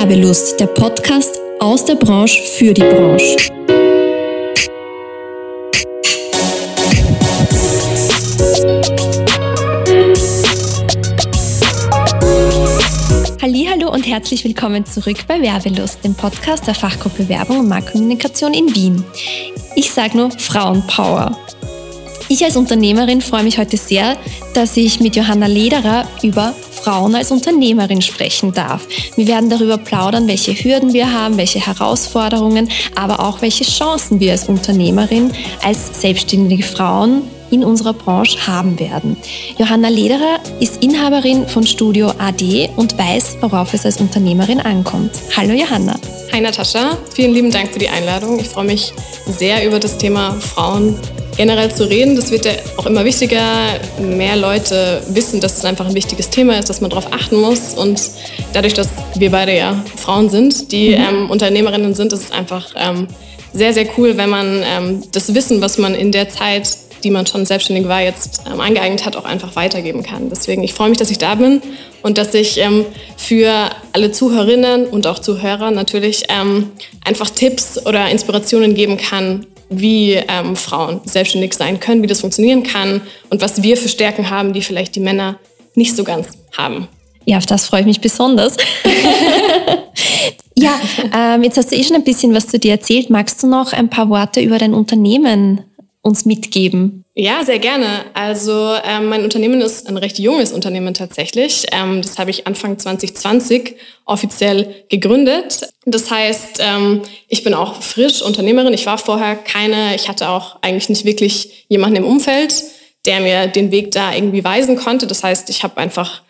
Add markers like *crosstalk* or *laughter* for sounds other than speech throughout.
Werbelust, der Podcast aus der Branche für die Branche. Hallo und herzlich willkommen zurück bei Werbelust, dem Podcast der Fachgruppe Werbung und Marktkommunikation in Wien. Ich sage nur Frauenpower. Ich als Unternehmerin freue mich heute sehr, dass ich mit Johanna Lederer über Frauen als Unternehmerin sprechen darf. Wir werden darüber plaudern, welche Hürden wir haben, welche Herausforderungen, aber auch welche Chancen wir als Unternehmerin, als selbstständige Frauen in unserer Branche haben werden. Johanna Lederer ist Inhaberin von Studio AD und weiß, worauf es als Unternehmerin ankommt. Hallo Johanna. Hi Natascha, vielen lieben Dank für die Einladung. Ich freue mich sehr über das Thema Frauen generell zu reden. Das wird ja auch immer wichtiger. Mehr Leute wissen, dass es einfach ein wichtiges Thema ist, dass man darauf achten muss. Und dadurch, dass wir beide ja Frauen sind, die mhm. ähm, Unternehmerinnen sind, ist es einfach ähm, sehr, sehr cool, wenn man ähm, das Wissen, was man in der Zeit die man schon selbstständig war, jetzt ähm, eingeeignet hat, auch einfach weitergeben kann. Deswegen, ich freue mich, dass ich da bin und dass ich ähm, für alle Zuhörerinnen und auch Zuhörer natürlich ähm, einfach Tipps oder Inspirationen geben kann, wie ähm, Frauen selbstständig sein können, wie das funktionieren kann und was wir für Stärken haben, die vielleicht die Männer nicht so ganz haben. Ja, auf das freue ich mich besonders. *laughs* ja, ähm, jetzt hast du eh schon ein bisschen was zu dir erzählt. Magst du noch ein paar Worte über dein Unternehmen uns mitgeben? Ja, sehr gerne. Also ähm, mein Unternehmen ist ein recht junges Unternehmen tatsächlich. Ähm, das habe ich Anfang 2020 offiziell gegründet. Das heißt, ähm, ich bin auch frisch Unternehmerin. Ich war vorher keine, ich hatte auch eigentlich nicht wirklich jemanden im Umfeld, der mir den Weg da irgendwie weisen konnte. Das heißt, ich habe einfach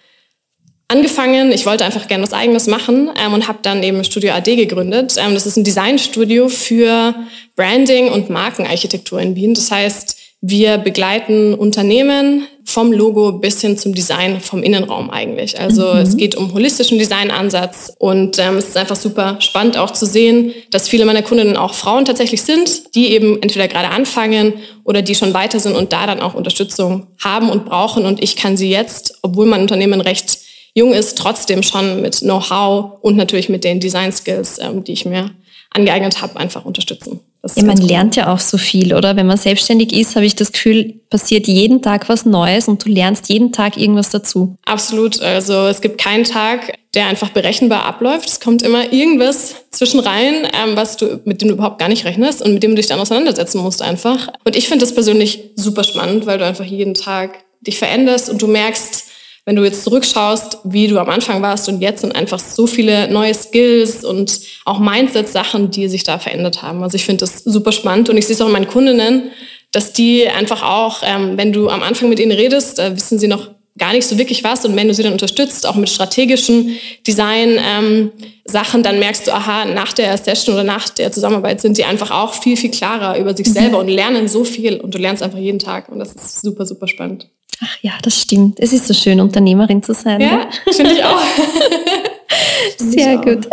angefangen. Ich wollte einfach gerne was Eigenes machen ähm, und habe dann eben Studio AD gegründet. Ähm, das ist ein Designstudio für Branding und Markenarchitektur in Wien. Das heißt, wir begleiten Unternehmen vom Logo bis hin zum Design vom Innenraum eigentlich. Also mhm. es geht um holistischen Designansatz und ähm, es ist einfach super spannend auch zu sehen, dass viele meiner Kundinnen auch Frauen tatsächlich sind, die eben entweder gerade anfangen oder die schon weiter sind und da dann auch Unterstützung haben und brauchen. Und ich kann sie jetzt, obwohl mein Unternehmen recht jung ist, trotzdem schon mit Know-how und natürlich mit den Design-Skills, ähm, die ich mir angeeignet habe, einfach unterstützen. Ja, man lernt ja auch so viel, oder? Wenn man selbstständig ist, habe ich das Gefühl, passiert jeden Tag was Neues und du lernst jeden Tag irgendwas dazu. Absolut. Also es gibt keinen Tag, der einfach berechenbar abläuft. Es kommt immer irgendwas zwischen rein, ähm, was du, mit dem du überhaupt gar nicht rechnest und mit dem du dich dann auseinandersetzen musst einfach. Und ich finde das persönlich super spannend, weil du einfach jeden Tag dich veränderst und du merkst, wenn du jetzt zurückschaust, wie du am Anfang warst und jetzt sind einfach so viele neue Skills und auch Mindset-Sachen, die sich da verändert haben. Also ich finde das super spannend und ich sehe es auch in meinen Kundinnen, dass die einfach auch, ähm, wenn du am Anfang mit ihnen redest, da wissen sie noch gar nicht so wirklich was und wenn du sie dann unterstützt, auch mit strategischen Design-Sachen, ähm, dann merkst du, aha, nach der Session oder nach der Zusammenarbeit sind sie einfach auch viel, viel klarer über sich selber und lernen so viel und du lernst einfach jeden Tag und das ist super, super spannend. Ach ja, das stimmt. Es ist so schön, Unternehmerin zu sein. Ja, ne? finde ich auch. *laughs* Sehr gut.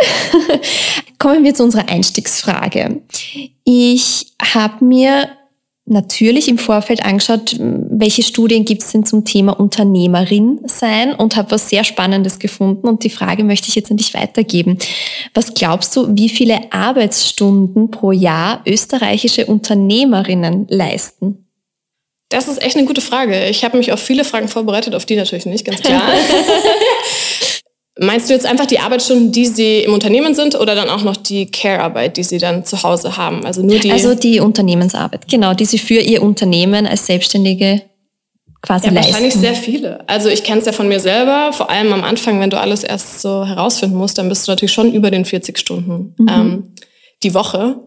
*laughs* Kommen wir zu unserer Einstiegsfrage. Ich habe mir natürlich im Vorfeld angeschaut, welche Studien gibt es denn zum Thema Unternehmerin sein und habe was sehr Spannendes gefunden und die Frage möchte ich jetzt an dich weitergeben. Was glaubst du, wie viele Arbeitsstunden pro Jahr österreichische Unternehmerinnen leisten? Das ist echt eine gute Frage. Ich habe mich auf viele Fragen vorbereitet, auf die natürlich nicht, ganz klar. *laughs* Meinst du jetzt einfach die Arbeitsstunden, die Sie im Unternehmen sind oder dann auch noch die Care-Arbeit, die Sie dann zu Hause haben? Also nur die. Also die Unternehmensarbeit, genau, die Sie für Ihr Unternehmen als Selbstständige quasi ja, leisten. Wahrscheinlich sehr viele. Also ich kenne es ja von mir selber, vor allem am Anfang, wenn du alles erst so herausfinden musst, dann bist du natürlich schon über den 40 Stunden mhm. ähm, die Woche.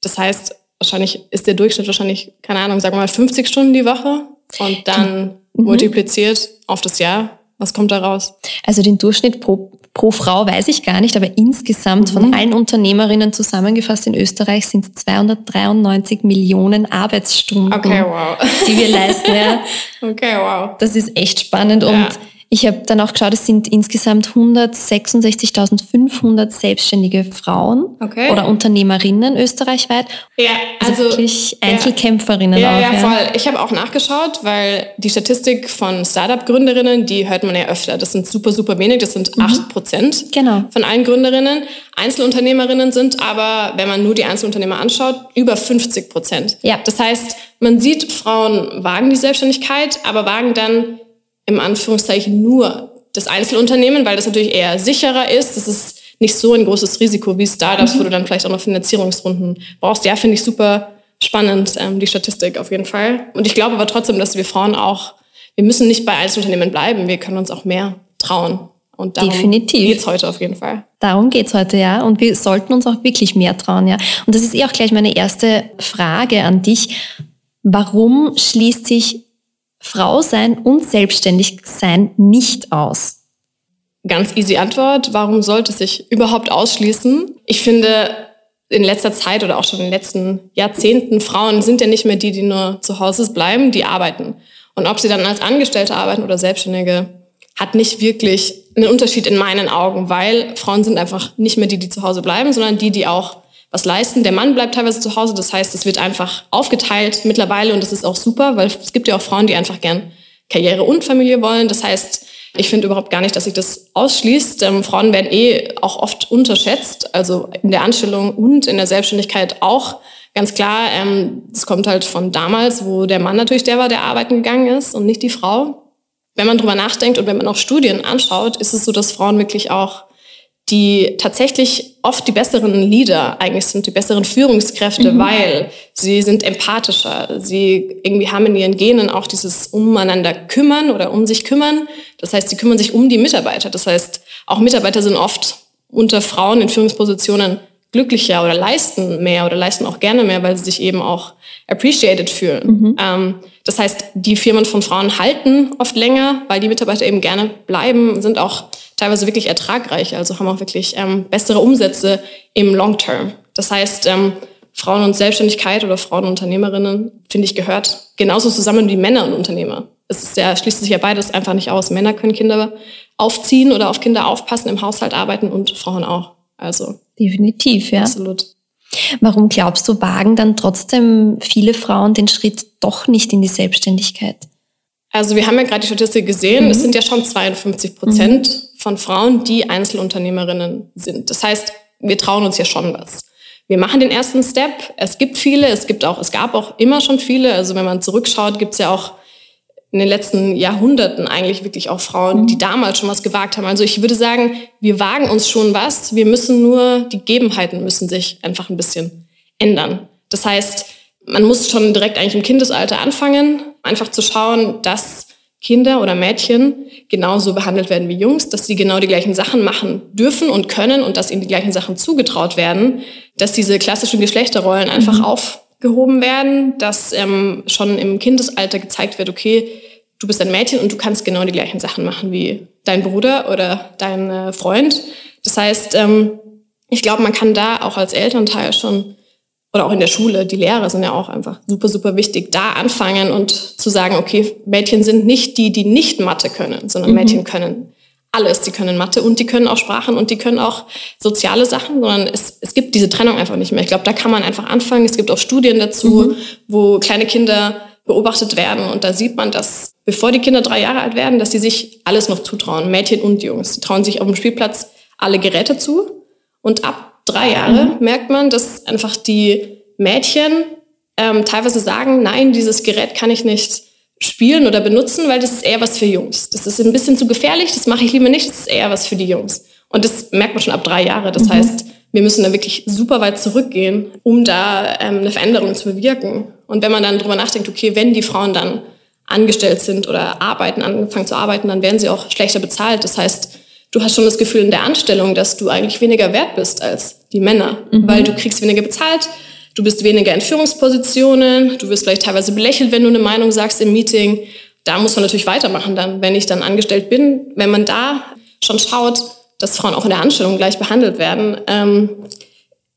Das heißt, wahrscheinlich ist der Durchschnitt wahrscheinlich, keine Ahnung, sagen wir mal 50 Stunden die Woche und dann mhm. multipliziert auf das Jahr. Was kommt da raus? Also den Durchschnitt pro, pro Frau weiß ich gar nicht, aber insgesamt mhm. von allen Unternehmerinnen zusammengefasst in Österreich sind es 293 Millionen Arbeitsstunden, okay, wow. die wir leisten. Ja. *laughs* Okay, wow. Das ist echt spannend ja. und Ich habe dann auch geschaut, es sind insgesamt 166.500 selbstständige Frauen okay. oder Unternehmerinnen österreichweit. Ja, also, also wirklich Einzelkämpferinnen ja, auch. Ja, ja, voll. Ich habe auch nachgeschaut, weil die Statistik von Startup-Gründerinnen, die hört man ja öfter. Das sind super, super wenig. Das sind mhm. 8 Prozent genau. von allen Gründerinnen. Einzelunternehmerinnen sind aber, wenn man nur die Einzelunternehmer anschaut, über 50 Prozent. Ja. Das heißt, man sieht, Frauen wagen die Selbstständigkeit, aber wagen dann im Anführungszeichen nur das Einzelunternehmen, weil das natürlich eher sicherer ist. Das ist nicht so ein großes Risiko wie Startups, mhm. wo du dann vielleicht auch noch Finanzierungsrunden brauchst. Ja, finde ich super spannend, ähm, die Statistik auf jeden Fall. Und ich glaube aber trotzdem, dass wir Frauen auch, wir müssen nicht bei Einzelunternehmen bleiben, wir können uns auch mehr trauen. Und darum Definitiv. geht's heute auf jeden Fall. Darum geht's heute, ja. Und wir sollten uns auch wirklich mehr trauen, ja. Und das ist eh auch gleich meine erste Frage an dich. Warum schließt sich Frau sein und selbstständig sein nicht aus? Ganz easy Antwort. Warum sollte sich überhaupt ausschließen? Ich finde, in letzter Zeit oder auch schon in den letzten Jahrzehnten, Frauen sind ja nicht mehr die, die nur zu Hause bleiben, die arbeiten. Und ob sie dann als Angestellte arbeiten oder Selbstständige, hat nicht wirklich einen Unterschied in meinen Augen, weil Frauen sind einfach nicht mehr die, die zu Hause bleiben, sondern die, die auch was leisten. Der Mann bleibt teilweise zu Hause, das heißt, es wird einfach aufgeteilt mittlerweile und das ist auch super, weil es gibt ja auch Frauen, die einfach gern Karriere und Familie wollen. Das heißt, ich finde überhaupt gar nicht, dass sich das ausschließt. Ähm, Frauen werden eh auch oft unterschätzt, also in der Anstellung und in der Selbstständigkeit auch. Ganz klar, ähm, das kommt halt von damals, wo der Mann natürlich der war, der arbeiten gegangen ist und nicht die Frau. Wenn man drüber nachdenkt und wenn man auch Studien anschaut, ist es so, dass Frauen wirklich auch die tatsächlich oft die besseren Leader eigentlich sind, die besseren Führungskräfte, mhm. weil sie sind empathischer. Sie irgendwie haben in ihren Genen auch dieses umeinander kümmern oder um sich kümmern. Das heißt, sie kümmern sich um die Mitarbeiter. Das heißt, auch Mitarbeiter sind oft unter Frauen in Führungspositionen glücklicher oder leisten mehr oder leisten auch gerne mehr, weil sie sich eben auch appreciated fühlen. Mhm. Ähm, das heißt, die Firmen von Frauen halten oft länger, weil die Mitarbeiter eben gerne bleiben, sind auch teilweise wirklich ertragreich, also haben auch wirklich ähm, bessere Umsätze im Long Term. Das heißt, ähm, Frauen und Selbstständigkeit oder Frauen und Unternehmerinnen, finde ich, gehört genauso zusammen wie Männer und Unternehmer. Es ist ja, schließt sich ja beides einfach nicht aus. Männer können Kinder aufziehen oder auf Kinder aufpassen, im Haushalt arbeiten und Frauen auch. Also. Definitiv, ja. Absolut. Warum glaubst du, wagen dann trotzdem viele Frauen den Schritt doch nicht in die Selbstständigkeit? Also wir haben ja gerade die Statistik gesehen, mhm. es sind ja schon 52 Prozent mhm. Von Frauen, die Einzelunternehmerinnen sind. Das heißt, wir trauen uns ja schon was. Wir machen den ersten Step. Es gibt viele, es gibt auch, es gab auch immer schon viele. Also wenn man zurückschaut, gibt es ja auch in den letzten Jahrhunderten eigentlich wirklich auch Frauen, die damals schon was gewagt haben. Also ich würde sagen, wir wagen uns schon was. Wir müssen nur, die Gegebenheiten müssen sich einfach ein bisschen ändern. Das heißt, man muss schon direkt eigentlich im Kindesalter anfangen, einfach zu schauen, dass Kinder oder Mädchen genauso behandelt werden wie Jungs, dass sie genau die gleichen Sachen machen dürfen und können und dass ihnen die gleichen Sachen zugetraut werden, dass diese klassischen Geschlechterrollen einfach mhm. aufgehoben werden, dass ähm, schon im Kindesalter gezeigt wird, okay, du bist ein Mädchen und du kannst genau die gleichen Sachen machen wie dein Bruder oder dein äh, Freund. Das heißt, ähm, ich glaube, man kann da auch als Elternteil schon oder auch in der Schule, die Lehrer sind ja auch einfach super, super wichtig, da anfangen und zu sagen, okay, Mädchen sind nicht die, die nicht Mathe können, sondern mhm. Mädchen können alles. Die können Mathe und die können auch Sprachen und die können auch soziale Sachen, sondern es, es gibt diese Trennung einfach nicht mehr. Ich glaube, da kann man einfach anfangen. Es gibt auch Studien dazu, mhm. wo kleine Kinder beobachtet werden und da sieht man, dass bevor die Kinder drei Jahre alt werden, dass sie sich alles noch zutrauen, Mädchen und Jungs. Sie trauen sich auf dem Spielplatz alle Geräte zu und ab drei Jahre mhm. merkt man, dass einfach die Mädchen ähm, teilweise sagen, nein, dieses Gerät kann ich nicht spielen oder benutzen, weil das ist eher was für Jungs. Das ist ein bisschen zu gefährlich, das mache ich lieber nicht, das ist eher was für die Jungs. Und das merkt man schon ab drei Jahre. Das mhm. heißt, wir müssen da wirklich super weit zurückgehen, um da ähm, eine Veränderung zu bewirken. Und wenn man dann drüber nachdenkt, okay, wenn die Frauen dann angestellt sind oder arbeiten, angefangen zu arbeiten, dann werden sie auch schlechter bezahlt. Das heißt, du hast schon das Gefühl in der Anstellung, dass du eigentlich weniger wert bist als die Männer, mhm. weil du kriegst weniger bezahlt, du bist weniger in Führungspositionen, du wirst vielleicht teilweise belächelt, wenn du eine Meinung sagst im Meeting. Da muss man natürlich weitermachen dann, wenn ich dann angestellt bin. Wenn man da schon schaut, dass Frauen auch in der Anstellung gleich behandelt werden, ähm,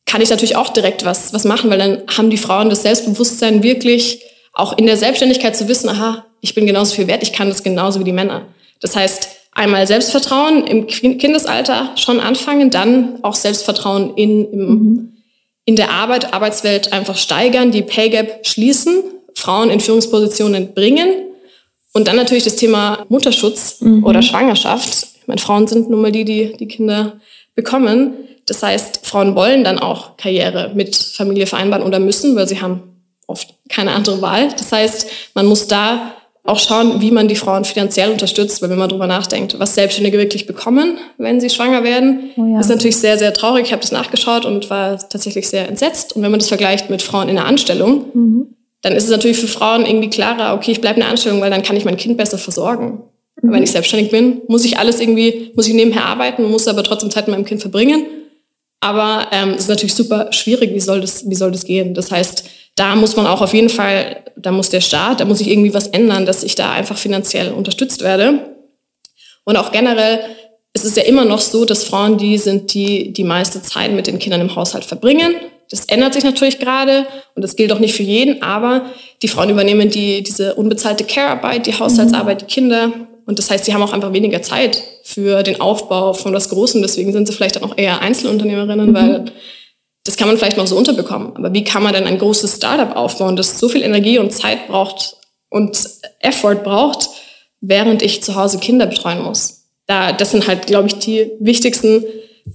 kann ich natürlich auch direkt was, was machen, weil dann haben die Frauen das Selbstbewusstsein wirklich auch in der Selbstständigkeit zu wissen, aha, ich bin genauso viel wert, ich kann das genauso wie die Männer. Das heißt, einmal Selbstvertrauen im Kindesalter schon anfangen, dann auch Selbstvertrauen in, im, mhm. in der Arbeit, Arbeitswelt einfach steigern, die Pay Gap schließen, Frauen in Führungspositionen bringen und dann natürlich das Thema Mutterschutz mhm. oder Schwangerschaft. Ich meine, Frauen sind nun mal die, die die Kinder bekommen. Das heißt, Frauen wollen dann auch Karriere mit Familie vereinbaren oder müssen, weil sie haben oft keine andere Wahl. Das heißt, man muss da auch schauen, wie man die Frauen finanziell unterstützt, weil wenn man darüber nachdenkt, was Selbstständige wirklich bekommen, wenn sie schwanger werden, oh ja. ist natürlich sehr, sehr traurig. Ich habe das nachgeschaut und war tatsächlich sehr entsetzt. Und wenn man das vergleicht mit Frauen in der Anstellung, mhm. dann ist es natürlich für Frauen irgendwie klarer, okay, ich bleibe in der Anstellung, weil dann kann ich mein Kind besser versorgen. Mhm. Wenn ich selbstständig bin, muss ich alles irgendwie, muss ich nebenher arbeiten, muss aber trotzdem Zeit mit meinem Kind verbringen. Aber ähm, es ist natürlich super schwierig, wie soll das, wie soll das gehen? Das heißt, da muss man auch auf jeden Fall, da muss der Staat, da muss ich irgendwie was ändern, dass ich da einfach finanziell unterstützt werde. Und auch generell es ist ja immer noch so, dass Frauen die sind, die die meiste Zeit mit den Kindern im Haushalt verbringen. Das ändert sich natürlich gerade und das gilt auch nicht für jeden, aber die Frauen übernehmen die, diese unbezahlte Care-Arbeit, die Haushaltsarbeit, die Kinder. Und das heißt, sie haben auch einfach weniger Zeit für den Aufbau von was Großem. Deswegen sind sie vielleicht dann auch eher Einzelunternehmerinnen, mhm. weil das kann man vielleicht noch so unterbekommen. Aber wie kann man denn ein großes Startup aufbauen, das so viel Energie und Zeit braucht und Effort braucht, während ich zu Hause Kinder betreuen muss? Da, das sind halt, glaube ich, die wichtigsten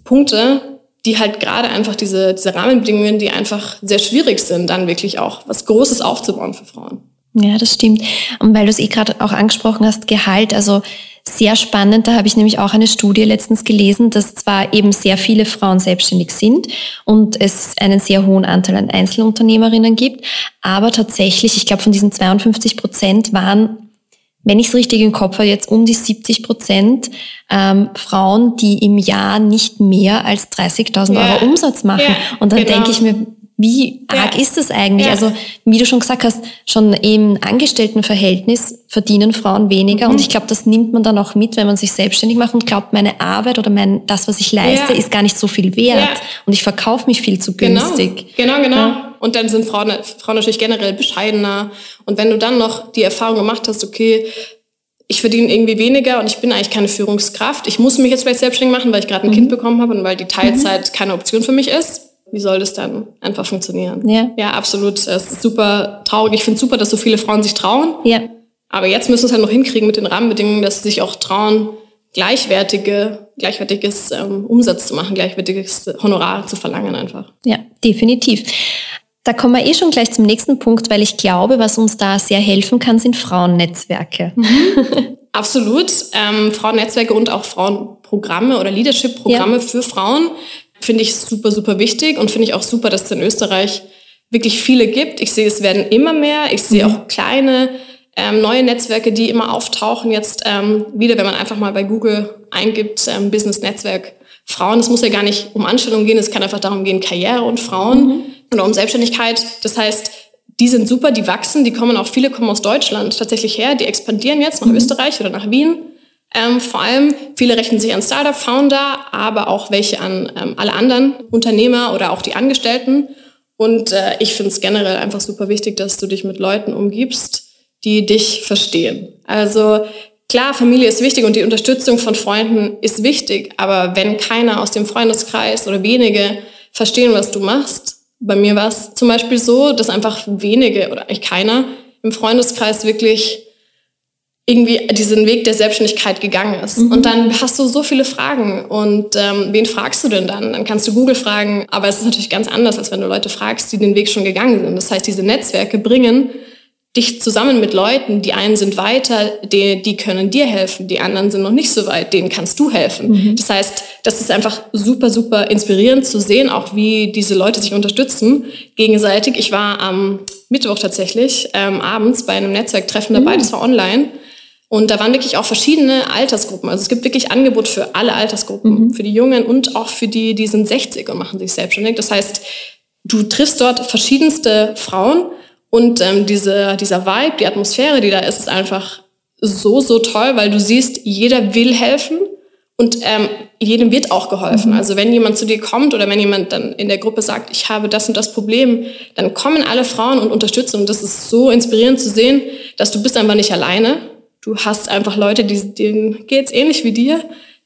Punkte, die halt gerade einfach diese, diese Rahmenbedingungen, die einfach sehr schwierig sind, dann wirklich auch was Großes aufzubauen für Frauen. Ja, das stimmt. Und weil du es eh gerade auch angesprochen hast, Gehalt, also sehr spannend, da habe ich nämlich auch eine Studie letztens gelesen, dass zwar eben sehr viele Frauen selbstständig sind und es einen sehr hohen Anteil an Einzelunternehmerinnen gibt, aber tatsächlich, ich glaube von diesen 52 Prozent waren wenn ich es richtig im Kopf habe, jetzt um die 70 Prozent ähm, Frauen, die im Jahr nicht mehr als 30.000 ja. Euro Umsatz machen. Ja, und dann genau. denke ich mir, wie arg ja. ist das eigentlich? Ja. Also, wie du schon gesagt hast, schon im Angestelltenverhältnis verdienen Frauen weniger. Mhm. Und ich glaube, das nimmt man dann auch mit, wenn man sich selbstständig macht und glaubt, meine Arbeit oder mein, das, was ich leiste, ja. ist gar nicht so viel wert. Und ich verkaufe mich viel zu genau. günstig. Genau, genau. genau. Und dann sind Frauen, Frauen natürlich generell bescheidener. Und wenn du dann noch die Erfahrung gemacht hast, okay, ich verdiene irgendwie weniger und ich bin eigentlich keine Führungskraft. Ich muss mich jetzt vielleicht selbstständig machen, weil ich gerade ein mhm. Kind bekommen habe und weil die Teilzeit mhm. keine Option für mich ist wie soll das dann einfach funktionieren? Ja, ja absolut. Es ist super traurig. Ich finde es super, dass so viele Frauen sich trauen. Ja. Aber jetzt müssen wir es halt noch hinkriegen mit den Rahmenbedingungen, dass sie sich auch trauen, gleichwertige, gleichwertiges ähm, Umsatz zu machen, gleichwertiges Honorar zu verlangen einfach. Ja, definitiv. Da kommen wir eh schon gleich zum nächsten Punkt, weil ich glaube, was uns da sehr helfen kann, sind Frauennetzwerke. Mhm. *laughs* Absolut. Ähm, Frauennetzwerke und auch Frauenprogramme oder Leadership-Programme ja. für Frauen finde ich super, super wichtig und finde ich auch super, dass es in Österreich wirklich viele gibt. Ich sehe, es werden immer mehr. Ich sehe mhm. auch kleine ähm, neue Netzwerke, die immer auftauchen. Jetzt ähm, wieder, wenn man einfach mal bei Google eingibt, ähm, Business Netzwerk Frauen. Es muss ja gar nicht um Anstellung gehen, es kann einfach darum gehen, Karriere und Frauen mhm. oder um Selbstständigkeit. Das heißt, die sind super, die wachsen, die kommen auch, viele kommen aus Deutschland tatsächlich her, die expandieren jetzt nach mhm. Österreich oder nach Wien. Ähm, vor allem, viele rechnen sich an Startup-Founder, aber auch welche an ähm, alle anderen Unternehmer oder auch die Angestellten. Und äh, ich finde es generell einfach super wichtig, dass du dich mit Leuten umgibst, die dich verstehen. Also klar, Familie ist wichtig und die Unterstützung von Freunden ist wichtig, aber wenn keiner aus dem Freundeskreis oder wenige verstehen, was du machst, bei mir war es zum Beispiel so, dass einfach wenige oder eigentlich keiner im Freundeskreis wirklich irgendwie diesen Weg der Selbstständigkeit gegangen ist. Mhm. Und dann hast du so viele Fragen. Und ähm, wen fragst du denn dann? Dann kannst du Google fragen, aber es ist natürlich ganz anders, als wenn du Leute fragst, die den Weg schon gegangen sind. Das heißt, diese Netzwerke bringen dich zusammen mit Leuten, die einen sind weiter, die, die können dir helfen, die anderen sind noch nicht so weit, denen kannst du helfen. Mhm. Das heißt, das ist einfach super, super inspirierend zu sehen, auch wie diese Leute sich unterstützen gegenseitig. Ich war am Mittwoch tatsächlich ähm, abends bei einem Netzwerktreffen dabei, mhm. das war online. Und da waren wirklich auch verschiedene Altersgruppen. Also es gibt wirklich Angebot für alle Altersgruppen, mhm. für die Jungen und auch für die, die sind 60 und machen sich selbstständig. Das heißt, du triffst dort verschiedenste Frauen und ähm, diese, dieser Vibe, die Atmosphäre, die da ist, ist einfach so, so toll, weil du siehst, jeder will helfen und ähm, jedem wird auch geholfen. Mhm. Also wenn jemand zu dir kommt oder wenn jemand dann in der Gruppe sagt, ich habe das und das Problem, dann kommen alle Frauen und unterstützen. Und das ist so inspirierend zu sehen, dass du bist einfach nicht alleine, Du hast einfach Leute, die, denen geht's ähnlich wie dir,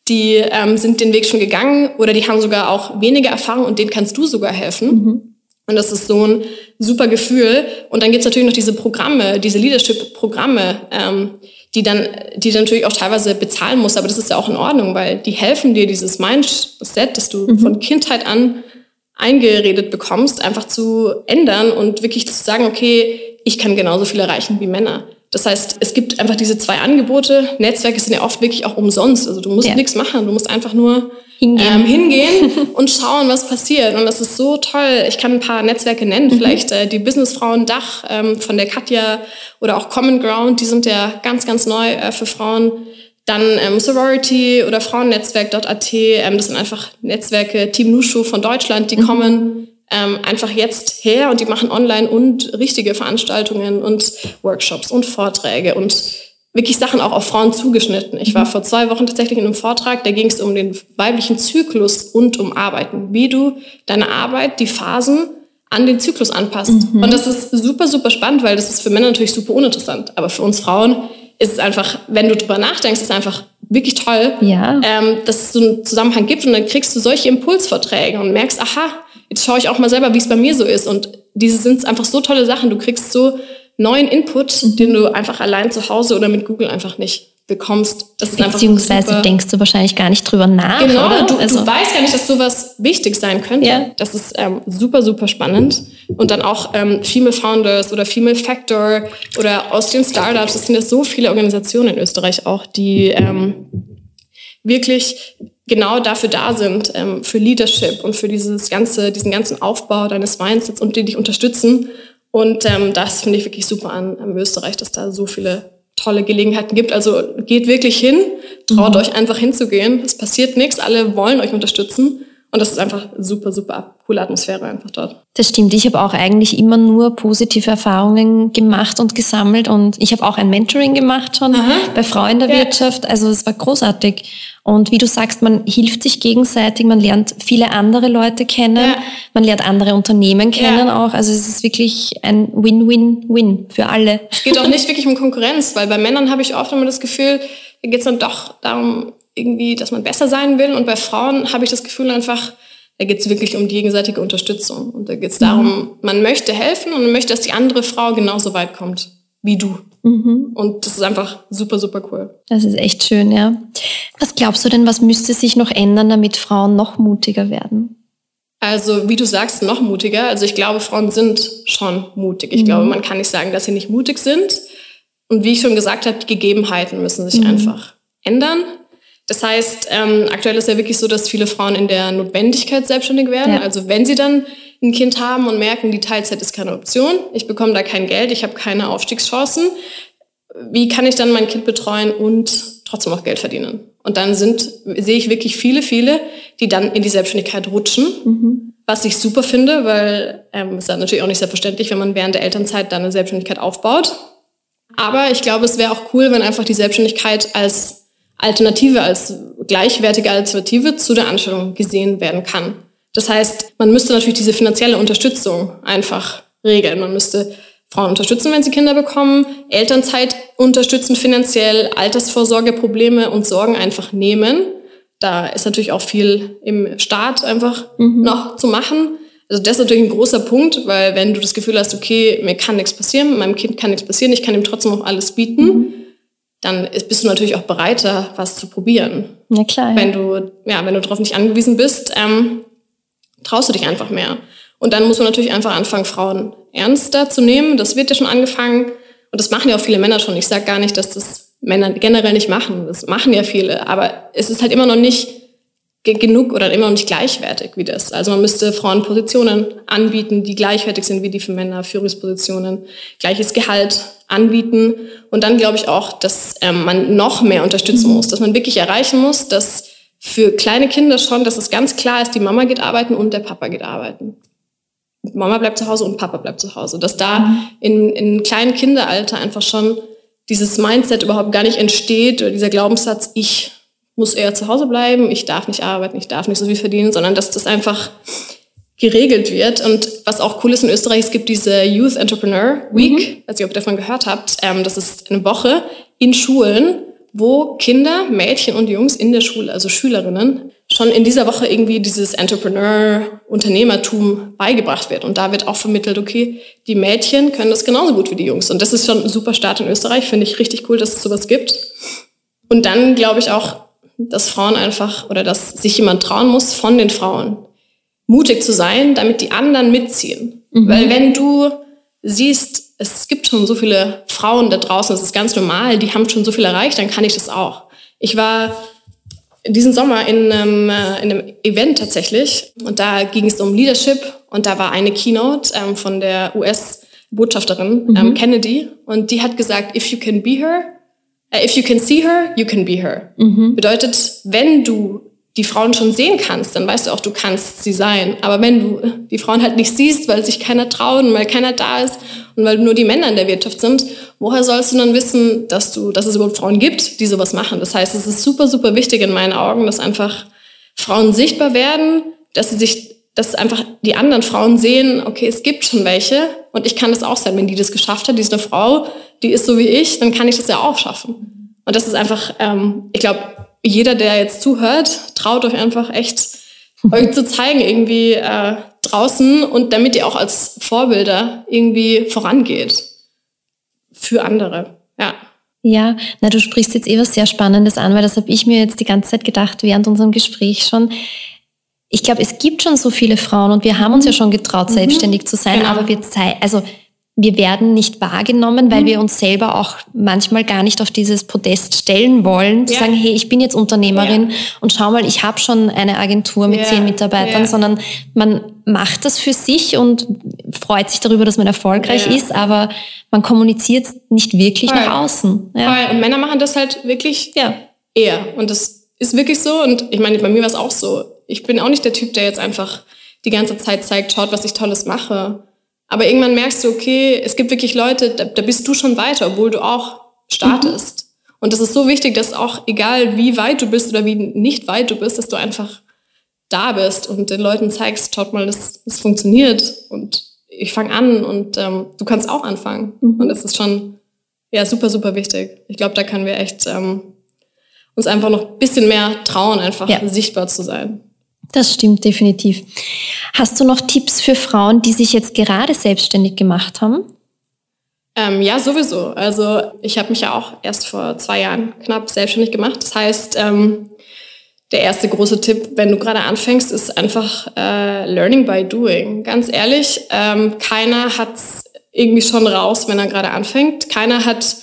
die ähm, sind den Weg schon gegangen oder die haben sogar auch weniger Erfahrung und denen kannst du sogar helfen. Mhm. Und das ist so ein super Gefühl. Und dann gibt's natürlich noch diese Programme, diese Leadership-Programme, ähm, die dann, die dann natürlich auch teilweise bezahlen musst. Aber das ist ja auch in Ordnung, weil die helfen dir, dieses Mindset, das du mhm. von Kindheit an eingeredet bekommst, einfach zu ändern und wirklich zu sagen, okay, ich kann genauso viel erreichen wie Männer. Das heißt, es gibt einfach diese zwei Angebote. Netzwerke sind ja oft wirklich auch umsonst. Also du musst ja. nichts machen, du musst einfach nur hingehen, ähm, hingehen *laughs* und schauen, was passiert. Und das ist so toll. Ich kann ein paar Netzwerke nennen, mhm. vielleicht äh, die Businessfrauen Dach ähm, von der Katja oder auch Common Ground, die sind ja ganz, ganz neu äh, für Frauen. Dann ähm, Sorority oder Frauennetzwerk.at, ähm, das sind einfach Netzwerke, Team Nushu von Deutschland, die mhm. kommen ähm, einfach jetzt her und die machen online und richtige Veranstaltungen und Workshops und Vorträge und wirklich Sachen auch auf Frauen zugeschnitten. Ich war mhm. vor zwei Wochen tatsächlich in einem Vortrag, da ging es um den weiblichen Zyklus und um Arbeiten, wie du deine Arbeit, die Phasen an den Zyklus anpasst. Mhm. Und das ist super, super spannend, weil das ist für Männer natürlich super uninteressant. Aber für uns Frauen ist es einfach, wenn du drüber nachdenkst, ist es einfach wirklich toll, ja. ähm, dass es so einen Zusammenhang gibt und dann kriegst du solche Impulsverträge und merkst, aha, jetzt schaue ich auch mal selber, wie es bei mir so ist. Und diese sind einfach so tolle Sachen. Du kriegst so neuen Input, den du einfach allein zu Hause oder mit Google einfach nicht bekommst. Das ist Beziehungsweise super, denkst du wahrscheinlich gar nicht drüber nach. Genau, oder? Du, also, du weißt gar nicht, dass sowas wichtig sein könnte. Ja. Das ist ähm, super, super spannend. Und dann auch ähm, Female Founders oder Female Factor oder aus den Startups. Es sind ja so viele Organisationen in Österreich auch, die ähm, wirklich genau dafür da sind, ähm, für Leadership und für dieses ganze, diesen ganzen Aufbau deines Mindsets und die dich unterstützen. Und ähm, das finde ich wirklich super an, an Österreich, dass da so viele tolle Gelegenheiten gibt. Also geht wirklich hin, traut mhm. euch einfach hinzugehen. Es passiert nichts, alle wollen euch unterstützen. Und das ist einfach super, super coole Atmosphäre einfach dort. Das stimmt. Ich habe auch eigentlich immer nur positive Erfahrungen gemacht und gesammelt. Und ich habe auch ein Mentoring gemacht schon Aha. bei Frau in der ja. Wirtschaft. Also es war großartig. Und wie du sagst, man hilft sich gegenseitig, man lernt viele andere Leute kennen, ja. man lernt andere Unternehmen kennen ja. auch. Also es ist wirklich ein Win-Win-Win für alle. Es geht auch nicht wirklich um Konkurrenz, weil bei Männern habe ich oft immer das Gefühl, da geht es dann doch darum, irgendwie, dass man besser sein will. Und bei Frauen habe ich das Gefühl einfach, da geht es wirklich um die gegenseitige Unterstützung. Und da geht es darum, mhm. man möchte helfen und man möchte, dass die andere Frau genauso weit kommt wie du. Mhm. Und das ist einfach super, super cool. Das ist echt schön, ja. Was glaubst du denn, was müsste sich noch ändern, damit Frauen noch mutiger werden? Also, wie du sagst, noch mutiger. Also, ich glaube, Frauen sind schon mutig. Ich mhm. glaube, man kann nicht sagen, dass sie nicht mutig sind. Und wie ich schon gesagt habe, die Gegebenheiten müssen sich mhm. einfach ändern. Das heißt, ähm, aktuell ist ja wirklich so, dass viele Frauen in der Notwendigkeit selbstständig werden. Ja. Also wenn sie dann ein Kind haben und merken, die Teilzeit ist keine Option, ich bekomme da kein Geld, ich habe keine Aufstiegschancen, wie kann ich dann mein Kind betreuen und trotzdem auch Geld verdienen? Und dann sind, sehe ich wirklich viele, viele, die dann in die Selbstständigkeit rutschen, mhm. was ich super finde, weil ähm, es ist natürlich auch nicht selbstverständlich, wenn man während der Elternzeit dann eine Selbstständigkeit aufbaut. Aber ich glaube, es wäre auch cool, wenn einfach die Selbstständigkeit als Alternative, als gleichwertige Alternative zu der Anstellung gesehen werden kann. Das heißt, man müsste natürlich diese finanzielle Unterstützung einfach regeln. Man müsste Frauen unterstützen, wenn sie Kinder bekommen, Elternzeit unterstützen finanziell, Altersvorsorgeprobleme und Sorgen einfach nehmen. Da ist natürlich auch viel im Staat einfach mhm. noch zu machen. Also das ist natürlich ein großer Punkt, weil wenn du das Gefühl hast, okay, mir kann nichts passieren, meinem Kind kann nichts passieren, ich kann ihm trotzdem auch alles bieten, mhm dann bist du natürlich auch bereiter, was zu probieren. Ja, klar. Ja. Wenn du, ja, wenn du darauf nicht angewiesen bist, ähm, traust du dich einfach mehr. Und dann muss man natürlich einfach anfangen, Frauen ernster zu nehmen. Das wird ja schon angefangen. Und das machen ja auch viele Männer schon. Ich sage gar nicht, dass das Männer generell nicht machen. Das machen ja viele. Aber es ist halt immer noch nicht genug oder immer noch nicht gleichwertig wie das. Also man müsste Frauen Positionen anbieten, die gleichwertig sind wie die für Männer, Führungspositionen, gleiches Gehalt anbieten. Und dann glaube ich auch, dass ähm, man noch mehr unterstützen muss, dass man wirklich erreichen muss, dass für kleine Kinder schon, dass es ganz klar ist, die Mama geht arbeiten und der Papa geht arbeiten. Mama bleibt zu Hause und Papa bleibt zu Hause. Dass da in, in kleinen Kinderalter einfach schon dieses Mindset überhaupt gar nicht entsteht oder dieser Glaubenssatz, ich muss eher zu Hause bleiben, ich darf nicht arbeiten, ich darf nicht so viel verdienen, sondern dass das einfach geregelt wird. Und was auch cool ist in Österreich, es gibt diese Youth Entrepreneur Week, mhm. weiß nicht, ob ihr davon gehört habt. Ähm, das ist eine Woche in Schulen, wo Kinder, Mädchen und Jungs in der Schule, also Schülerinnen, schon in dieser Woche irgendwie dieses Entrepreneur, Unternehmertum beigebracht wird. Und da wird auch vermittelt, okay, die Mädchen können das genauso gut wie die Jungs. Und das ist schon ein super Start in Österreich, finde ich richtig cool, dass es sowas gibt. Und dann glaube ich auch, dass Frauen einfach oder dass sich jemand trauen muss von den Frauen, mutig zu sein, damit die anderen mitziehen. Mhm. Weil wenn du siehst, es gibt schon so viele Frauen da draußen, das ist ganz normal, die haben schon so viel erreicht, dann kann ich das auch. Ich war diesen Sommer in einem, äh, in einem Event tatsächlich und da ging es um Leadership und da war eine Keynote ähm, von der US-Botschafterin mhm. ähm, Kennedy und die hat gesagt, if you can be her, uh, if you can see her, you can be her. Mhm. Bedeutet, wenn du die Frauen schon sehen kannst, dann weißt du auch, du kannst sie sein. Aber wenn du die Frauen halt nicht siehst, weil sich keiner traut und weil keiner da ist und weil nur die Männer in der Wirtschaft sind, woher sollst du dann wissen, dass du, dass es überhaupt Frauen gibt, die sowas machen? Das heißt, es ist super, super wichtig in meinen Augen, dass einfach Frauen sichtbar werden, dass sie sich, dass einfach die anderen Frauen sehen, okay, es gibt schon welche und ich kann das auch sein. Wenn die das geschafft hat, die ist eine Frau, die ist so wie ich, dann kann ich das ja auch schaffen. Und das ist einfach, ähm, ich glaube, jeder, der jetzt zuhört, traut euch einfach echt, euch zu zeigen, irgendwie äh, draußen und damit ihr auch als Vorbilder irgendwie vorangeht für andere. Ja. Ja, na, du sprichst jetzt eh was sehr Spannendes an, weil das habe ich mir jetzt die ganze Zeit gedacht während unserem Gespräch schon. Ich glaube, es gibt schon so viele Frauen und wir haben uns ja schon getraut, mhm. selbstständig zu sein, genau. aber wir zeigen, also wir werden nicht wahrgenommen, weil mhm. wir uns selber auch manchmal gar nicht auf dieses Podest stellen wollen, zu ja. sagen, hey, ich bin jetzt Unternehmerin ja. und schau mal, ich habe schon eine Agentur mit ja. zehn Mitarbeitern, sondern man macht das für sich und freut sich darüber, dass man erfolgreich ist, aber man kommuniziert nicht wirklich Voll. nach außen. Ja. Und Männer machen das halt wirklich ja. eher. Und das ist wirklich so. Und ich meine, bei mir war es auch so. Ich bin auch nicht der Typ, der jetzt einfach die ganze Zeit zeigt, schaut, was ich Tolles mache aber irgendwann merkst du, okay, es gibt wirklich Leute, da, da bist du schon weiter, obwohl du auch startest. Mhm. Und das ist so wichtig, dass auch egal wie weit du bist oder wie nicht weit du bist, dass du einfach da bist und den Leuten zeigst, schaut mal, das, das funktioniert und ich fange an und ähm, du kannst auch anfangen. Mhm. Und das ist schon ja super, super wichtig. Ich glaube, da können wir echt ähm, uns einfach noch ein bisschen mehr trauen, einfach ja. sichtbar zu sein. Das stimmt definitiv. Hast du noch Tipps für Frauen, die sich jetzt gerade selbstständig gemacht haben? Ähm, ja, sowieso. Also ich habe mich ja auch erst vor zwei Jahren knapp selbstständig gemacht. Das heißt, ähm, der erste große Tipp, wenn du gerade anfängst, ist einfach äh, Learning by Doing. Ganz ehrlich, ähm, keiner hat irgendwie schon raus, wenn er gerade anfängt. Keiner hat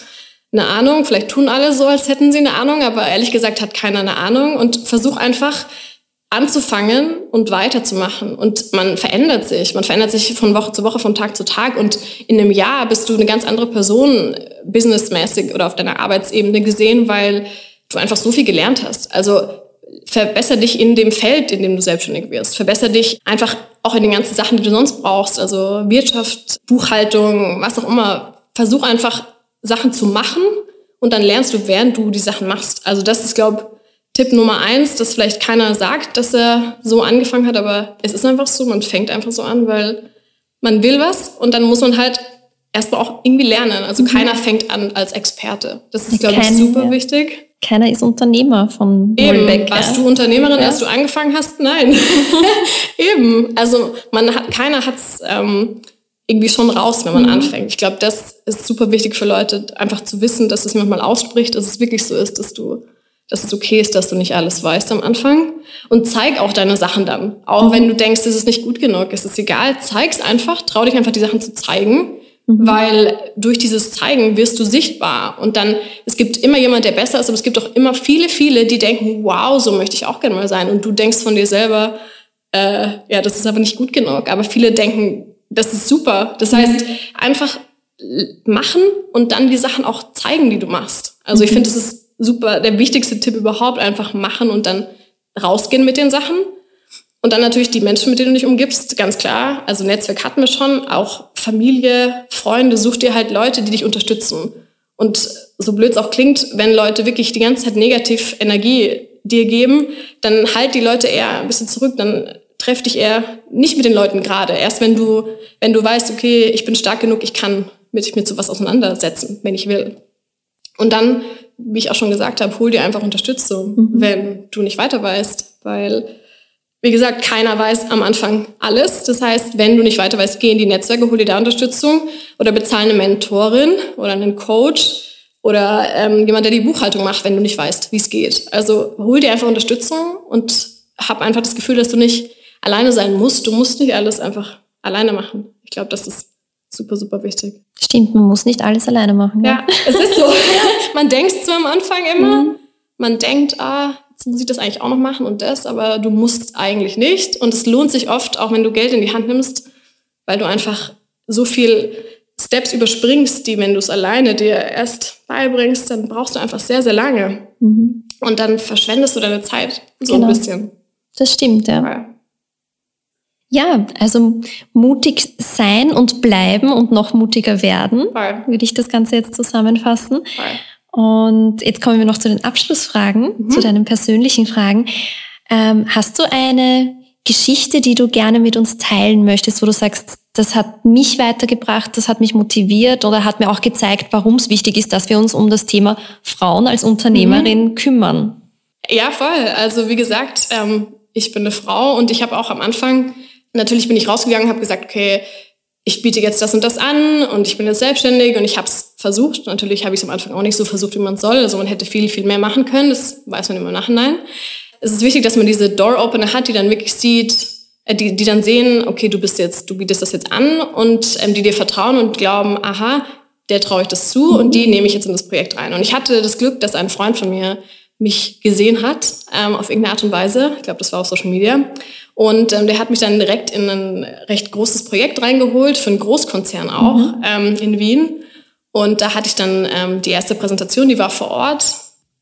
eine Ahnung. Vielleicht tun alle so, als hätten sie eine Ahnung, aber ehrlich gesagt hat keiner eine Ahnung. Und versuch einfach anzufangen und weiterzumachen. Und man verändert sich. Man verändert sich von Woche zu Woche, von Tag zu Tag. Und in einem Jahr bist du eine ganz andere Person, businessmäßig oder auf deiner Arbeitsebene gesehen, weil du einfach so viel gelernt hast. Also verbessere dich in dem Feld, in dem du selbstständig wirst. Verbessere dich einfach auch in den ganzen Sachen, die du sonst brauchst. Also Wirtschaft, Buchhaltung, was auch immer. Versuch einfach Sachen zu machen und dann lernst du, während du die Sachen machst. Also das ist, glaube Tipp Nummer eins, dass vielleicht keiner sagt, dass er so angefangen hat, aber es ist einfach so, man fängt einfach so an, weil man will was und dann muss man halt erstmal auch irgendwie lernen. Also mhm. keiner fängt an als Experte. Das ist, glaube ich, super ja. wichtig. Keiner ist Unternehmer von Eben. Warst du Unternehmerin, ja. als du angefangen hast? Nein. *laughs* Eben. Also man hat, keiner hat's ähm, irgendwie schon raus, wenn man mhm. anfängt. Ich glaube, das ist super wichtig für Leute, einfach zu wissen, dass es jemand mal ausspricht, dass es wirklich so ist, dass du dass es okay ist, dass du nicht alles weißt am Anfang. Und zeig auch deine Sachen dann. Auch mhm. wenn du denkst, es ist nicht gut genug, es ist egal, zeig's einfach, trau dich einfach, die Sachen zu zeigen. Mhm. Weil durch dieses Zeigen wirst du sichtbar. Und dann, es gibt immer jemand, der besser ist, aber es gibt auch immer viele, viele, die denken, wow, so möchte ich auch gerne mal sein. Und du denkst von dir selber, äh, ja, das ist aber nicht gut genug. Aber viele denken, das ist super. Das heißt, mhm. einfach machen und dann die Sachen auch zeigen, die du machst. Also ich mhm. finde, das ist super, der wichtigste Tipp überhaupt, einfach machen und dann rausgehen mit den Sachen. Und dann natürlich die Menschen, mit denen du dich umgibst, ganz klar. Also Netzwerk hatten wir schon, auch Familie, Freunde, such dir halt Leute, die dich unterstützen. Und so blöd es auch klingt, wenn Leute wirklich die ganze Zeit negativ Energie dir geben, dann halt die Leute eher ein bisschen zurück, dann treff dich eher nicht mit den Leuten gerade. Erst wenn du, wenn du weißt, okay, ich bin stark genug, ich kann mit zu was auseinandersetzen, wenn ich will. Und dann, wie ich auch schon gesagt habe, hol dir einfach Unterstützung, mhm. wenn du nicht weiter weißt, weil wie gesagt, keiner weiß am Anfang alles. Das heißt, wenn du nicht weiter weißt, geh in die Netzwerke, hol dir da Unterstützung oder bezahle eine Mentorin oder einen Coach oder ähm, jemand, der die Buchhaltung macht, wenn du nicht weißt, wie es geht. Also hol dir einfach Unterstützung und hab einfach das Gefühl, dass du nicht alleine sein musst. Du musst nicht alles einfach alleine machen. Ich glaube, das ist super, super wichtig. Stimmt, man muss nicht alles alleine machen. Ja, ja es ist so. *laughs* *laughs* man denkt zwar am Anfang immer, mhm. man denkt, ah, jetzt muss ich das eigentlich auch noch machen und das, aber du musst eigentlich nicht. Und es lohnt sich oft, auch wenn du Geld in die Hand nimmst, weil du einfach so viel Steps überspringst, die, wenn du es alleine dir erst beibringst, dann brauchst du einfach sehr, sehr lange. Mhm. Und dann verschwendest du deine Zeit so genau. ein bisschen. Das stimmt, ja. ja. Ja, also mutig sein und bleiben und noch mutiger werden, Voll. würde ich das Ganze jetzt zusammenfassen. Voll. Und jetzt kommen wir noch zu den Abschlussfragen, mhm. zu deinen persönlichen Fragen. Ähm, hast du eine Geschichte, die du gerne mit uns teilen möchtest, wo du sagst, das hat mich weitergebracht, das hat mich motiviert oder hat mir auch gezeigt, warum es wichtig ist, dass wir uns um das Thema Frauen als Unternehmerin mhm. kümmern? Ja, voll. Also wie gesagt, ähm, ich bin eine Frau und ich habe auch am Anfang natürlich bin ich rausgegangen, habe gesagt, okay, ich biete jetzt das und das an und ich bin jetzt selbstständig und ich habe es versucht. Natürlich habe ich es am Anfang auch nicht so versucht, wie man soll. Also man hätte viel, viel mehr machen können. Das weiß man immer im Nachhinein. Es ist wichtig, dass man diese Door-Opener hat, die dann wirklich sieht, äh, die, die dann sehen, okay, du bist jetzt, du bietest das jetzt an und ähm, die dir vertrauen und glauben, aha, der traue ich das zu und die nehme ich jetzt in das Projekt rein. Und ich hatte das Glück, dass ein Freund von mir mich gesehen hat, ähm, auf irgendeine Art und Weise. Ich glaube, das war auf Social Media. Und ähm, der hat mich dann direkt in ein recht großes Projekt reingeholt, für einen Großkonzern auch, mhm. ähm, in Wien. Und da hatte ich dann ähm, die erste Präsentation, die war vor Ort.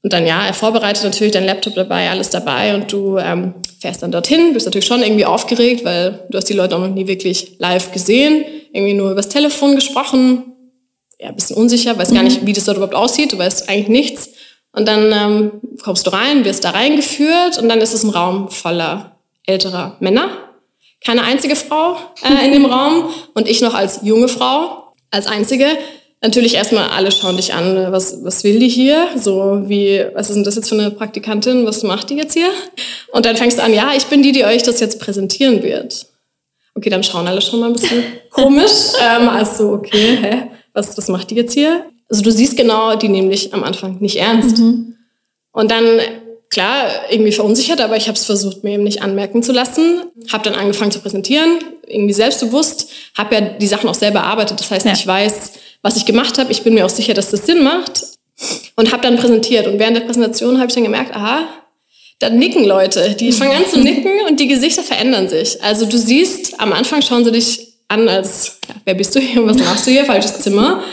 Und dann, ja, er vorbereitet natürlich dein Laptop dabei, alles dabei. Und du ähm, fährst dann dorthin, bist natürlich schon irgendwie aufgeregt, weil du hast die Leute auch noch nie wirklich live gesehen, irgendwie nur übers Telefon gesprochen. Ja, ein bisschen unsicher, weiß mhm. gar nicht, wie das dort überhaupt aussieht, du weißt eigentlich nichts. Und dann ähm, kommst du rein, wirst da reingeführt und dann ist es ein Raum voller älterer Männer. Keine einzige Frau äh, in dem *laughs* Raum und ich noch als junge Frau, als einzige. Natürlich erstmal alle schauen dich an, was, was will die hier? So wie, was ist denn das jetzt für eine Praktikantin? Was macht die jetzt hier? Und dann fängst du an, ja, ich bin die, die euch das jetzt präsentieren wird. Okay, dann schauen alle schon mal ein bisschen *laughs* komisch. Ähm, also, okay, hä? Was, was macht die jetzt hier? Also du siehst genau, die nehmen dich am Anfang nicht ernst. Mhm. Und dann klar, irgendwie verunsichert, aber ich habe es versucht, mir eben nicht anmerken zu lassen. Habe dann angefangen zu präsentieren, irgendwie selbstbewusst, habe ja die Sachen auch selber erarbeitet. Das heißt, ja. ich weiß, was ich gemacht habe. Ich bin mir auch sicher, dass das Sinn macht und habe dann präsentiert. Und während der Präsentation habe ich dann gemerkt, aha, dann nicken Leute. Die *laughs* fangen an zu nicken und die Gesichter verändern sich. Also du siehst, am Anfang schauen sie dich an als, ja, wer bist du hier und was machst du hier? Falsches Zimmer.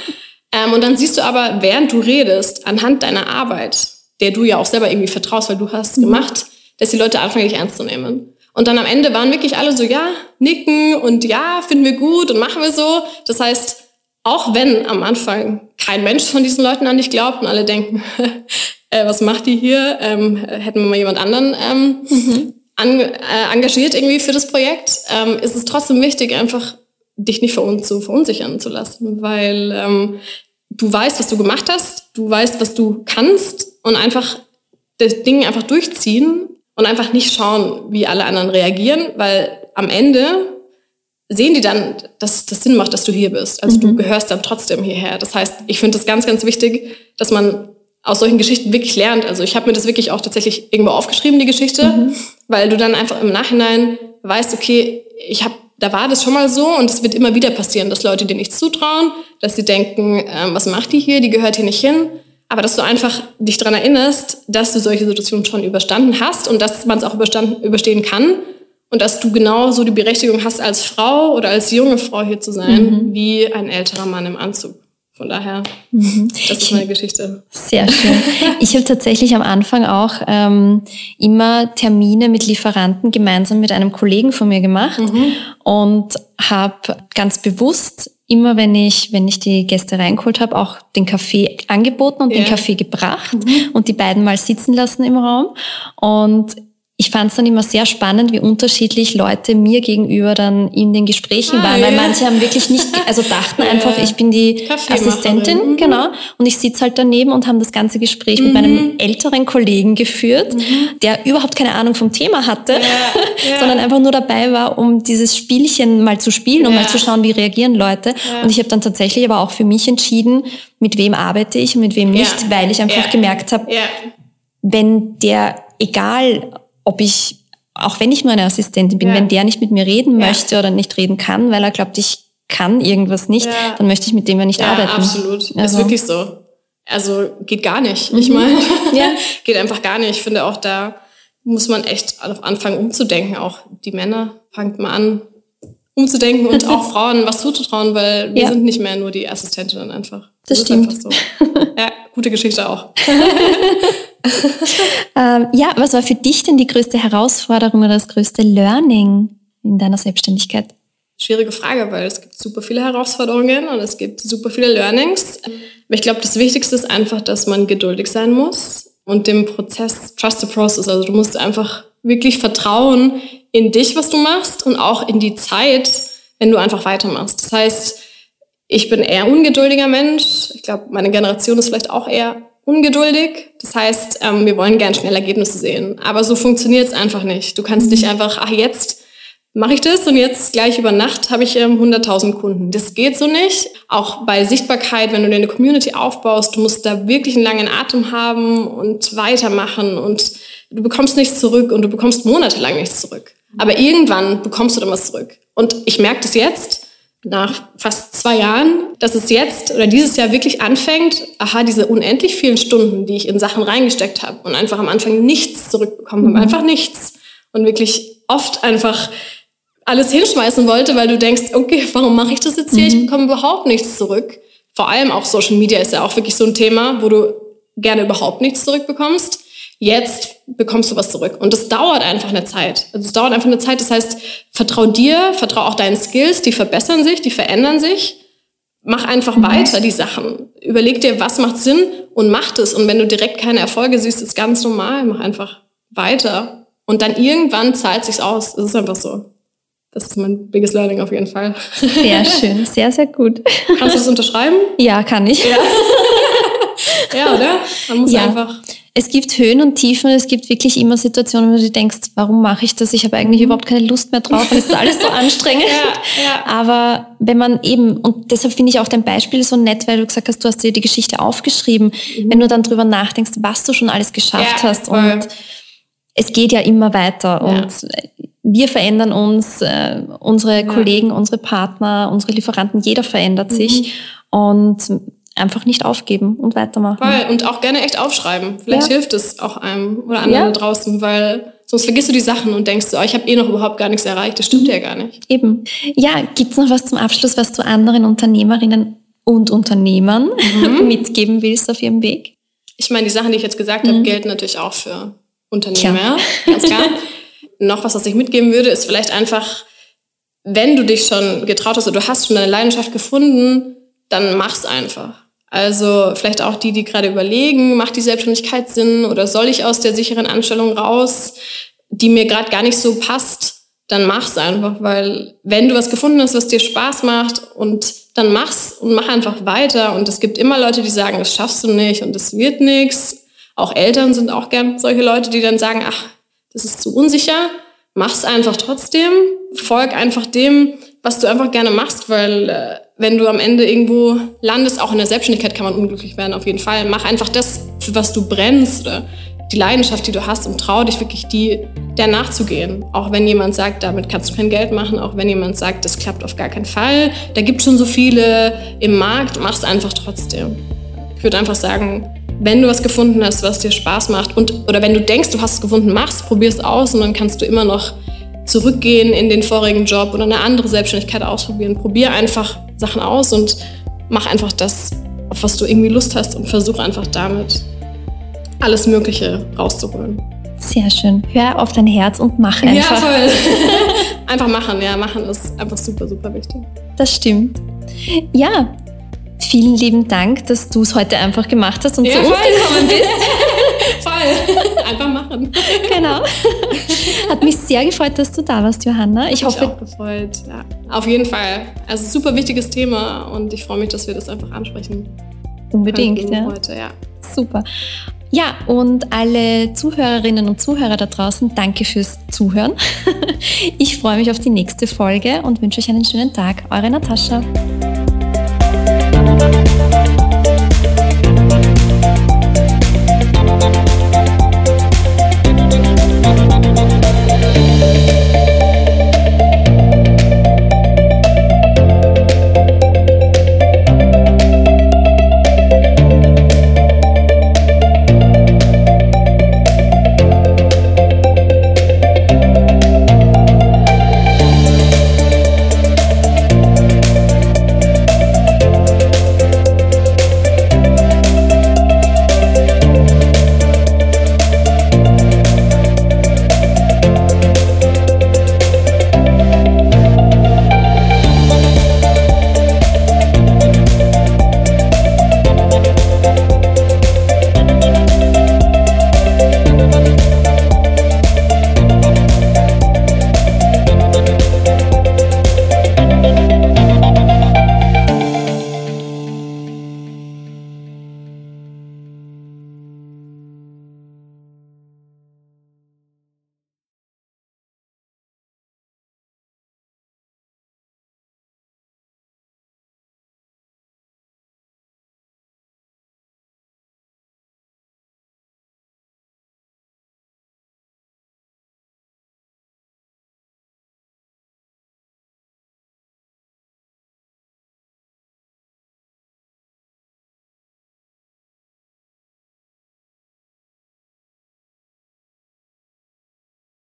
Ähm, und dann siehst du aber, während du redest, anhand deiner Arbeit, der du ja auch selber irgendwie vertraust, weil du hast mhm. gemacht, dass die Leute anfangen, dich ernst zu nehmen. Und dann am Ende waren wirklich alle so, ja, nicken und ja, finden wir gut und machen wir so. Das heißt, auch wenn am Anfang kein Mensch von diesen Leuten an dich glaubt und alle denken, *laughs* äh, was macht die hier, ähm, hätten wir mal jemand anderen ähm, mhm. an, äh, engagiert irgendwie für das Projekt, ähm, ist es trotzdem wichtig, einfach dich nicht verun zu verunsichern zu lassen, weil ähm, du weißt, was du gemacht hast, du weißt, was du kannst und einfach das Ding einfach durchziehen und einfach nicht schauen, wie alle anderen reagieren, weil am Ende sehen die dann, dass das Sinn macht, dass du hier bist. Also mhm. du gehörst dann trotzdem hierher. Das heißt, ich finde das ganz, ganz wichtig, dass man aus solchen Geschichten wirklich lernt. Also ich habe mir das wirklich auch tatsächlich irgendwo aufgeschrieben, die Geschichte, mhm. weil du dann einfach im Nachhinein weißt, okay, ich habe da war das schon mal so und es wird immer wieder passieren, dass Leute dir nichts zutrauen, dass sie denken, ähm, was macht die hier, die gehört hier nicht hin. Aber dass du einfach dich daran erinnerst, dass du solche Situationen schon überstanden hast und dass man es auch überstehen kann und dass du genauso die Berechtigung hast, als Frau oder als junge Frau hier zu sein, mhm. wie ein älterer Mann im Anzug. Von daher, mhm. das ist meine Geschichte. Sehr schön. Ich habe tatsächlich am Anfang auch ähm, immer Termine mit Lieferanten gemeinsam mit einem Kollegen von mir gemacht mhm. und habe ganz bewusst immer, wenn ich, wenn ich die Gäste reingeholt habe, auch den Kaffee angeboten und ja. den Kaffee gebracht mhm. und die beiden mal sitzen lassen im Raum. Und ich fand es dann immer sehr spannend, wie unterschiedlich Leute mir gegenüber dann in den Gesprächen ah, waren, weil ja. manche haben wirklich nicht, also dachten *laughs* ja. einfach, ich bin die Assistentin, mhm. genau, und ich sitze halt daneben und haben das ganze Gespräch mhm. mit meinem mhm. älteren Kollegen geführt, mhm. der überhaupt keine Ahnung vom Thema hatte, ja. *laughs* sondern einfach nur dabei war, um dieses Spielchen mal zu spielen und mal zu schauen, wie reagieren Leute. Und ich habe dann tatsächlich aber auch für mich entschieden, mit wem arbeite ich und mit wem nicht, weil ich einfach gemerkt habe, wenn der egal ob ich, auch wenn ich nur eine Assistentin bin, ja. wenn der nicht mit mir reden ja. möchte oder nicht reden kann, weil er glaubt, ich kann irgendwas nicht, ja. dann möchte ich mit dem ja nicht arbeiten. Absolut. Also. Ist wirklich so. Also geht gar nicht. Mhm. Ich meine, ja. *laughs* geht einfach gar nicht. Ich finde auch da muss man echt anfangen umzudenken. Auch die Männer fangt mal an umzudenken und auch *laughs* Frauen was zuzutrauen, weil wir sind nicht mehr nur die Assistentinnen einfach. Das, das stimmt. So. Ja, gute Geschichte auch. *laughs* ähm, ja, was war für dich denn die größte Herausforderung oder das größte Learning in deiner Selbstständigkeit? Schwierige Frage, weil es gibt super viele Herausforderungen und es gibt super viele Learnings. Aber ich glaube, das Wichtigste ist einfach, dass man geduldig sein muss und dem Prozess, trust the process. Also du musst einfach wirklich vertrauen in dich, was du machst und auch in die Zeit, wenn du einfach weitermachst. Das heißt, ich bin eher ungeduldiger Mensch. Ich glaube, meine Generation ist vielleicht auch eher ungeduldig. Das heißt, ähm, wir wollen gern schnell Ergebnisse sehen. Aber so funktioniert es einfach nicht. Du kannst nicht einfach, ach, jetzt mache ich das und jetzt gleich über Nacht habe ich ähm, 100.000 Kunden. Das geht so nicht. Auch bei Sichtbarkeit, wenn du dir eine Community aufbaust, du musst da wirklich einen langen Atem haben und weitermachen und du bekommst nichts zurück und du bekommst monatelang nichts zurück. Aber irgendwann bekommst du dann was zurück. Und ich merke das jetzt, nach fast zwei Jahren, dass es jetzt oder dieses Jahr wirklich anfängt, aha, diese unendlich vielen Stunden, die ich in Sachen reingesteckt habe und einfach am Anfang nichts zurückbekommen habe, mhm. einfach nichts und wirklich oft einfach alles hinschmeißen wollte, weil du denkst, okay, warum mache ich das jetzt hier? Mhm. Ich bekomme überhaupt nichts zurück. Vor allem auch Social Media ist ja auch wirklich so ein Thema, wo du gerne überhaupt nichts zurückbekommst jetzt bekommst du was zurück. Und das dauert einfach eine Zeit. Also es dauert einfach eine Zeit. Das heißt, vertrau dir, vertrau auch deinen Skills, die verbessern sich, die verändern sich. Mach einfach mhm. weiter die Sachen. Überleg dir, was macht Sinn und mach es. Und wenn du direkt keine Erfolge siehst, ist ganz normal. Mach einfach weiter. Und dann irgendwann zahlt sich's aus. Das ist einfach so. Das ist mein biggest learning auf jeden Fall. Sehr *laughs* schön, sehr, sehr gut. Kannst du das unterschreiben? Ja, kann ich. Ja, *laughs* ja oder? Man muss ja. einfach es gibt Höhen und Tiefen, es gibt wirklich immer Situationen, wo du denkst, warum mache ich das? Ich habe eigentlich mhm. überhaupt keine Lust mehr drauf, es ist alles so *laughs* anstrengend. ja, ja. Aber wenn man eben, und deshalb finde ich auch dein Beispiel so nett, weil du gesagt hast, du hast dir die Geschichte aufgeschrieben, mhm. wenn du dann drüber nachdenkst, was du schon alles geschafft ja, hast. Voll. Und es geht ja immer weiter und wir verändern uns, äh, unsere Kollegen, unsere Partner, unsere Lieferanten, jeder verändert mhm. sich. Und einfach nicht aufgeben und weitermachen. Voll. Und auch gerne echt aufschreiben. Vielleicht ja. hilft es auch einem oder anderen ja. da draußen, weil sonst vergisst du die Sachen und denkst, oh, ich habe eh noch überhaupt gar nichts erreicht. Das stimmt ja gar nicht. Eben. Ja, gibt's noch was zum Abschluss, was du anderen Unternehmerinnen und Unternehmern mhm. *laughs* mitgeben willst auf ihrem Weg? Ich meine, die Sachen, die ich jetzt gesagt mhm. habe, gelten natürlich auch für Unternehmer, ganz klar. *laughs* noch was, was ich mitgeben würde, ist vielleicht einfach, wenn du dich schon getraut hast oder du hast schon deine Leidenschaft gefunden, dann mach's einfach. Also vielleicht auch die, die gerade überlegen, macht die Selbstständigkeit Sinn oder soll ich aus der sicheren Anstellung raus, die mir gerade gar nicht so passt, dann mach's einfach, weil wenn du was gefunden hast, was dir Spaß macht und dann mach's und mach einfach weiter und es gibt immer Leute, die sagen, das schaffst du nicht und das wird nichts. Auch Eltern sind auch gern solche Leute, die dann sagen, ach, das ist zu unsicher. Mach's einfach trotzdem, folg einfach dem, was du einfach gerne machst, weil äh, wenn du am Ende irgendwo landest, auch in der Selbstständigkeit kann man unglücklich werden, auf jeden Fall. Mach einfach das, für was du brennst oder die Leidenschaft, die du hast und trau dich wirklich, die, der nachzugehen. Auch wenn jemand sagt, damit kannst du kein Geld machen, auch wenn jemand sagt, das klappt auf gar keinen Fall. Da gibt schon so viele im Markt, mach es einfach trotzdem. Ich würde einfach sagen, wenn du was gefunden hast, was dir Spaß macht und oder wenn du denkst, du hast es gefunden, mach's, probier es aus und dann kannst du immer noch zurückgehen in den vorigen Job oder eine andere Selbstständigkeit ausprobieren. Probier einfach Sachen aus und mach einfach das, auf was du irgendwie Lust hast und versuch einfach damit alles Mögliche rauszuholen. Sehr schön. Hör auf dein Herz und mach einfach. Ja, voll. *laughs* *laughs* einfach machen, ja, machen ist einfach super, super wichtig. Das stimmt. Ja, vielen lieben Dank, dass du es heute einfach gemacht hast und ja, zu uns gekommen bist. *laughs* Fall. *laughs* Einfach machen. *laughs* Genau. Hat mich sehr gefreut, dass du da warst, Johanna. Ich hoffe. Mich auch gefreut. Ja. Auf jeden Fall. Also super wichtiges Thema und ich freue mich, dass wir das einfach ansprechen. Unbedingt, ja. Heute, ja. Super. Ja, und alle Zuhörerinnen und Zuhörer da draußen, danke fürs Zuhören. *laughs* Ich freue mich auf die nächste Folge und wünsche euch einen schönen Tag. Eure Natascha.